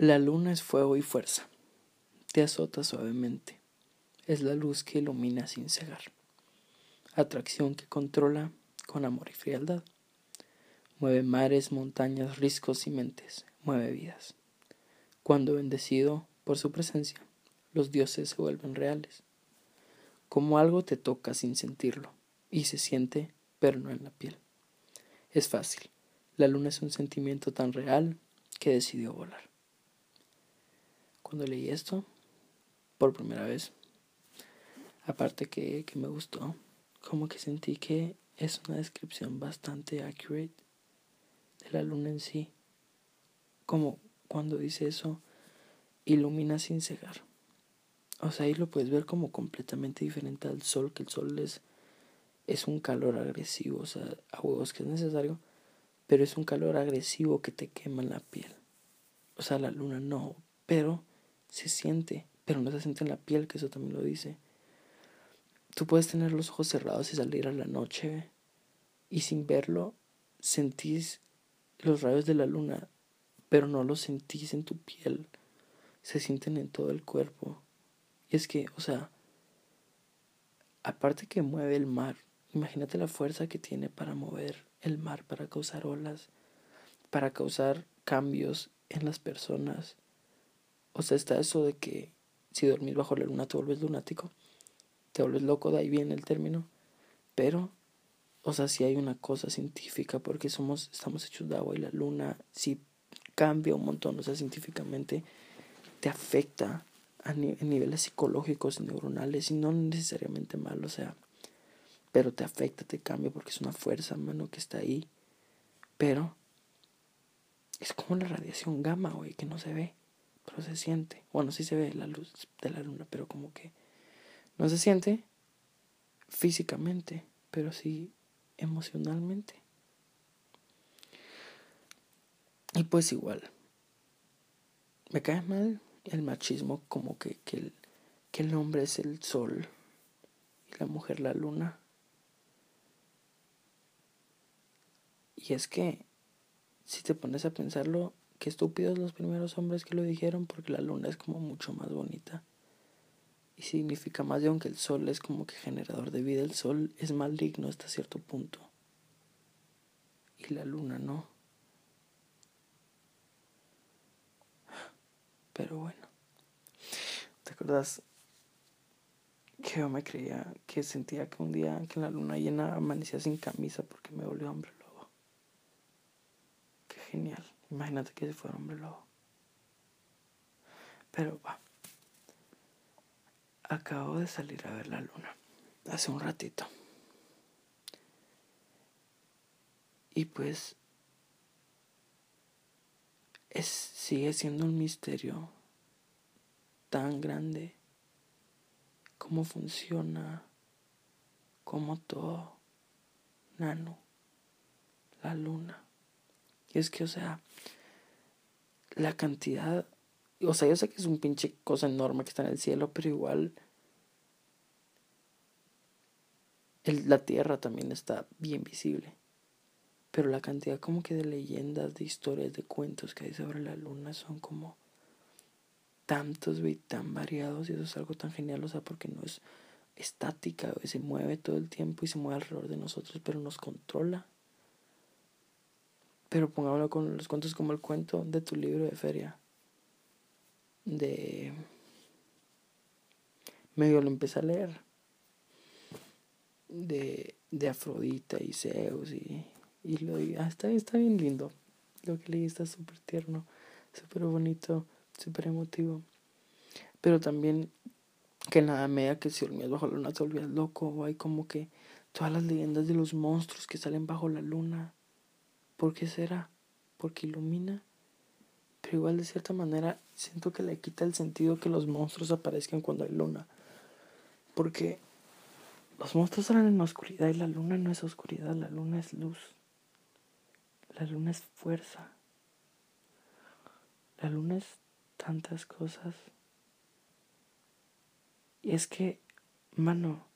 La luna es fuego y fuerza. Te azota suavemente. Es la luz que ilumina sin cegar. Atracción que controla con amor y frialdad. Mueve mares, montañas, riscos y mentes. Mueve vidas. Cuando bendecido por su presencia, los dioses se vuelven reales. Como algo te toca sin sentirlo y se siente, pero no en la piel. Es fácil. La luna es un sentimiento tan real que decidió volar. Cuando leí esto, por primera vez, aparte que, que me gustó, como que sentí que es una descripción bastante accurate de la luna en sí. Como cuando dice eso, ilumina sin cegar. O sea, ahí lo puedes ver como completamente diferente al sol, que el sol es, es un calor agresivo, o sea, a huevos que es necesario, pero es un calor agresivo que te quema la piel. O sea, la luna no, pero se siente, pero no se siente en la piel, que eso también lo dice. Tú puedes tener los ojos cerrados y salir a la noche y sin verlo sentís los rayos de la luna, pero no los sentís en tu piel, se sienten en todo el cuerpo. Y es que, o sea, aparte que mueve el mar, imagínate la fuerza que tiene para mover el mar, para causar olas, para causar cambios en las personas. O sea, está eso de que si dormís bajo la luna te vuelves lunático, te vuelves loco, de ahí viene el término. Pero, o sea, si hay una cosa científica, porque somos, estamos hechos de agua y la luna si cambia un montón, o sea, científicamente te afecta a niveles psicológicos y neuronales y no necesariamente mal, o sea, pero te afecta, te cambia porque es una fuerza, mano, que está ahí. Pero es como la radiación gamma, güey, que no se ve, pero se siente. Bueno, sí se ve la luz de la luna, pero como que no se siente físicamente, pero sí emocionalmente. Y pues igual, me cae mal el machismo como que, que, el, que el hombre es el sol y la mujer la luna. Y es que, si te pones a pensarlo, qué estúpidos los primeros hombres que lo dijeron, porque la luna es como mucho más bonita. Y significa más de aunque el sol es como que generador de vida, el sol es maligno hasta cierto punto. Y la luna no. Pero bueno. ¿Te acuerdas que yo me creía que sentía que un día que en la luna llena amanecía sin camisa porque me volvió hombre lobo? Qué genial. Imagínate que si fuera hombre lobo. Pero va. Acabo de salir a ver la luna. Hace un ratito. Y pues es, sigue siendo un misterio tan grande cómo funciona, cómo todo, nano, la luna. Y es que, o sea, la cantidad, o sea, yo sé que es un pinche cosa enorme que está en el cielo, pero igual el, la tierra también está bien visible. Pero la cantidad como que de leyendas, de historias, de cuentos que hay sobre la luna son como tantos y tan variados y eso es algo tan genial, o sea, porque no es estática, se mueve todo el tiempo y se mueve alrededor de nosotros, pero nos controla. Pero pongámoslo con los cuentos como el cuento de tu libro de feria. De... Medio lo empecé a leer. De, de Afrodita y Zeus y y lo ah, está, está bien lindo. Lo que leí está súper tierno, súper bonito, súper emotivo. Pero también que nada media que si dormías bajo la luna te volvías loco. O hay como que todas las leyendas de los monstruos que salen bajo la luna. ¿Por qué será? Porque ilumina. Pero igual de cierta manera siento que le quita el sentido que los monstruos aparezcan cuando hay luna. Porque los monstruos salen en la oscuridad y la luna no es oscuridad, la luna es luz. La luna es fuerza. La luna es tantas cosas. Y es que, mano,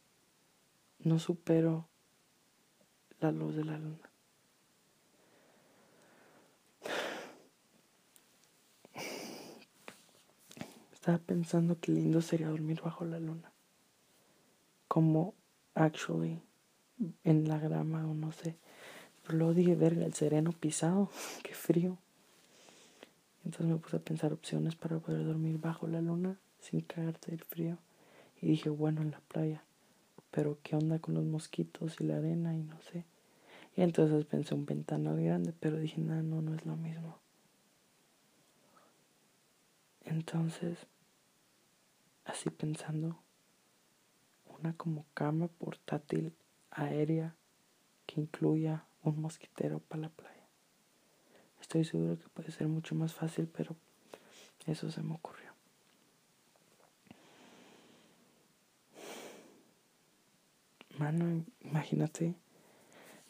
no supero la luz de la luna. Estaba pensando que lindo sería dormir bajo la luna. Como actually en la grama o no sé. Pero luego dije, verga, el sereno pisado, qué frío. Entonces me puse a pensar opciones para poder dormir bajo la luna sin cagarte del frío. Y dije, bueno, en la playa. Pero qué onda con los mosquitos y la arena y no sé. Y entonces pensé un ventanal grande, pero dije, no, no, no es lo mismo. Entonces, así pensando, una como cama portátil aérea que incluya un mosquitero para la playa. Estoy seguro que puede ser mucho más fácil, pero eso se me ocurrió. Mano, imagínate.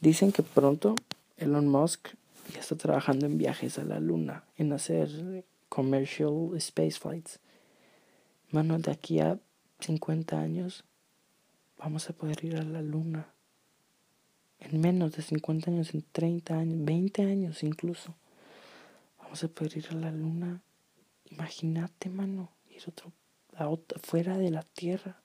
Dicen que pronto Elon Musk ya está trabajando en viajes a la luna, en hacer commercial space flights. Mano, de aquí a 50 años vamos a poder ir a la luna. En menos de 50 años, en 30 años, 20 años incluso. Vamos a poder ir a la luna. Imagínate, mano, ir otro, a otra, fuera de la Tierra.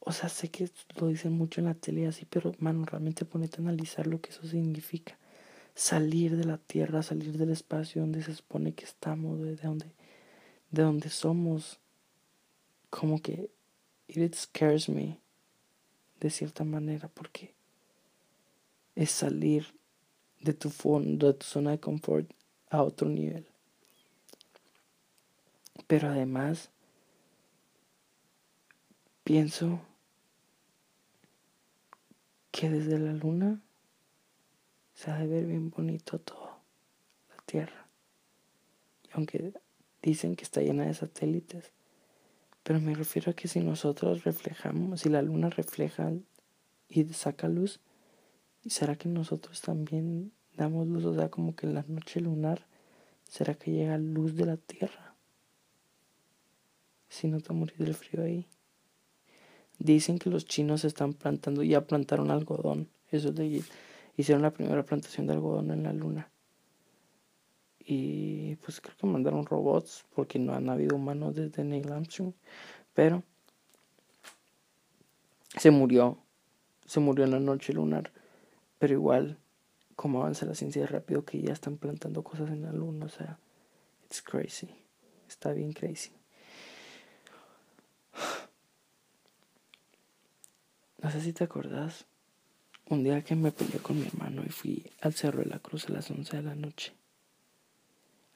O sea, sé que lo dicen mucho en la tele así, pero, mano, realmente ponete a analizar lo que eso significa. Salir de la Tierra, salir del espacio donde se supone que estamos, de donde, de donde somos. Como que it scares me de cierta manera porque es salir de tu fondo, de tu zona de confort a otro nivel. Pero además pienso que desde la luna se ha de ver bien bonito todo, la Tierra. Y aunque dicen que está llena de satélites, pero me refiero a que si nosotros reflejamos, si la luna refleja y saca luz, ¿será que nosotros también damos luz? O sea, como que en la noche lunar, ¿será que llega luz de la Tierra? Si no te morir del frío ahí. Dicen que los chinos están plantando, ya plantaron algodón. Eso de hicieron la primera plantación de algodón en la luna. Y pues creo que mandaron robots porque no han habido humanos desde Neil Armstrong. Pero se murió. Se murió en la noche lunar. Pero igual, como avanza la ciencia rápido que ya están plantando cosas en la luna. O sea, it's crazy. Está bien crazy. No sé si te acordás, un día que me peleé con mi hermano y fui al Cerro de la Cruz a las 11 de la noche.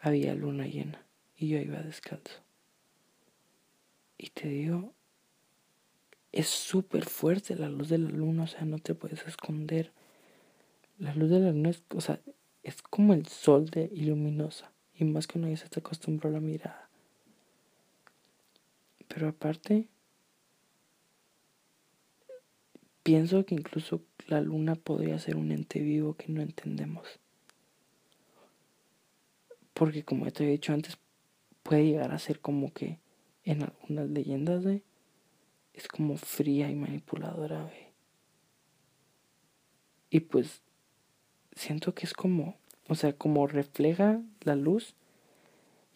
Había luna llena y yo iba descalzo. Y te digo, es súper fuerte la luz de la luna, o sea, no te puedes esconder. La luz de la luna es, o sea, es como el sol de iluminosa. Y más que uno ya se te acostumbró a la mirada. Pero aparte, Pienso que incluso la luna podría ser un ente vivo que no entendemos. Porque como te he dicho antes, puede llegar a ser como que en algunas leyendas es como fría y manipuladora. Y pues siento que es como, o sea, como refleja la luz,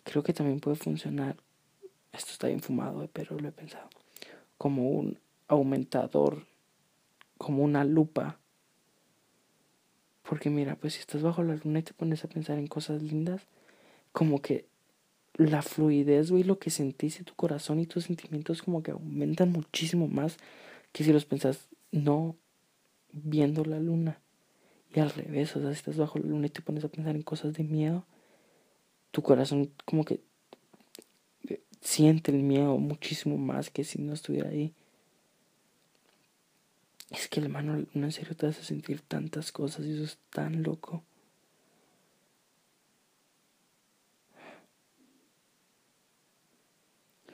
creo que también puede funcionar, esto está bien fumado, pero lo he pensado, como un aumentador como una lupa. Porque mira, pues si estás bajo la luna y te pones a pensar en cosas lindas, como que la fluidez, güey, lo que sentís en tu corazón y tus sentimientos como que aumentan muchísimo más que si los pensás no viendo la luna. Y al revés, o sea, si estás bajo la luna y te pones a pensar en cosas de miedo, tu corazón como que siente el miedo muchísimo más que si no estuviera ahí. Es que hermano, en serio te hace sentir tantas cosas y eso es tan loco.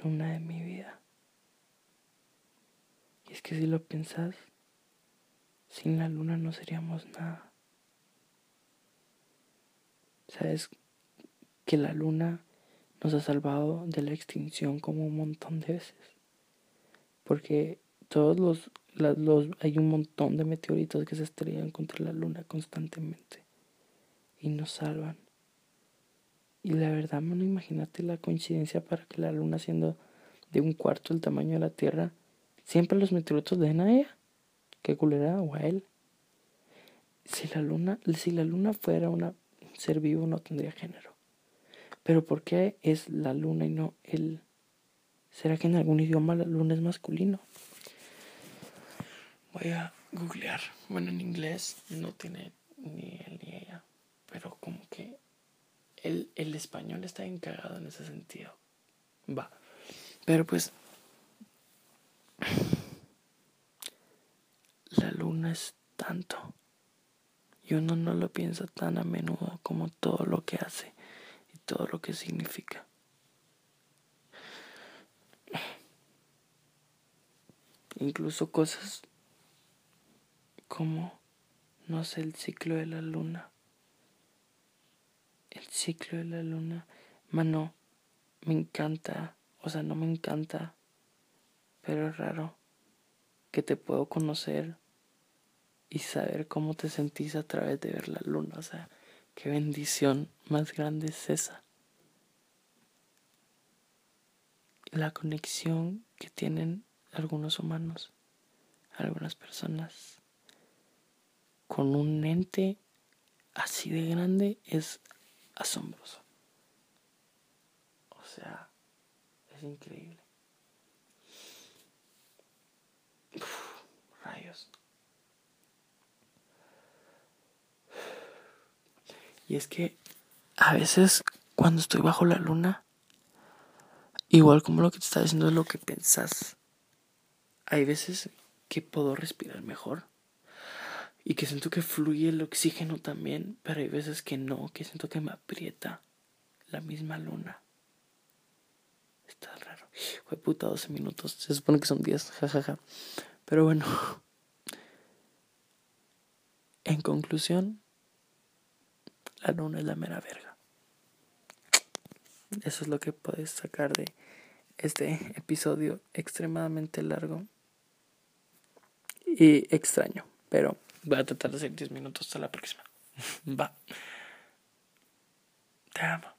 Luna de mi vida. Y es que si lo piensas, sin la luna no seríamos nada. Sabes que la luna nos ha salvado de la extinción como un montón de veces. Porque todos los los, hay un montón de meteoritos que se estrellan contra la luna constantemente y nos salvan. Y la verdad, mano, imagínate la coincidencia para que la luna siendo de un cuarto el tamaño de la Tierra, siempre los meteoritos de a ella. Qué culera, o a él. Si la luna, si la luna fuera un ser vivo no tendría género. Pero ¿por qué es la luna y no él? ¿Será que en algún idioma la luna es masculino? Voy a googlear. Bueno, en inglés no tiene ni él ni ella. Pero como que el, el español está encargado en ese sentido. Va. Pero pues la luna es tanto y uno no lo piensa tan a menudo como todo lo que hace y todo lo que significa. Incluso cosas como, no sé, el ciclo de la luna. El ciclo de la luna, mano, me encanta, o sea, no me encanta, pero es raro que te puedo conocer y saber cómo te sentís a través de ver la luna. O sea, qué bendición más grande es esa. La conexión que tienen algunos humanos, algunas personas, con un ente así de grande es asombroso. O sea, es increíble. rayos. Y es que a veces cuando estoy bajo la luna, igual como lo que te está diciendo es lo que pensás, hay veces que puedo respirar mejor y que siento que fluye el oxígeno también, pero hay veces que no, que siento que me aprieta la misma luna. Está raro. Fue puta 12 minutos, se supone que son 10, jajaja. Pero bueno, en conclusión, la luna es la mera verga. Eso es lo que puedes sacar de este episodio extremadamente largo y extraño. Pero voy a tratar de hacer 10 minutos hasta la próxima. Va. Te amo.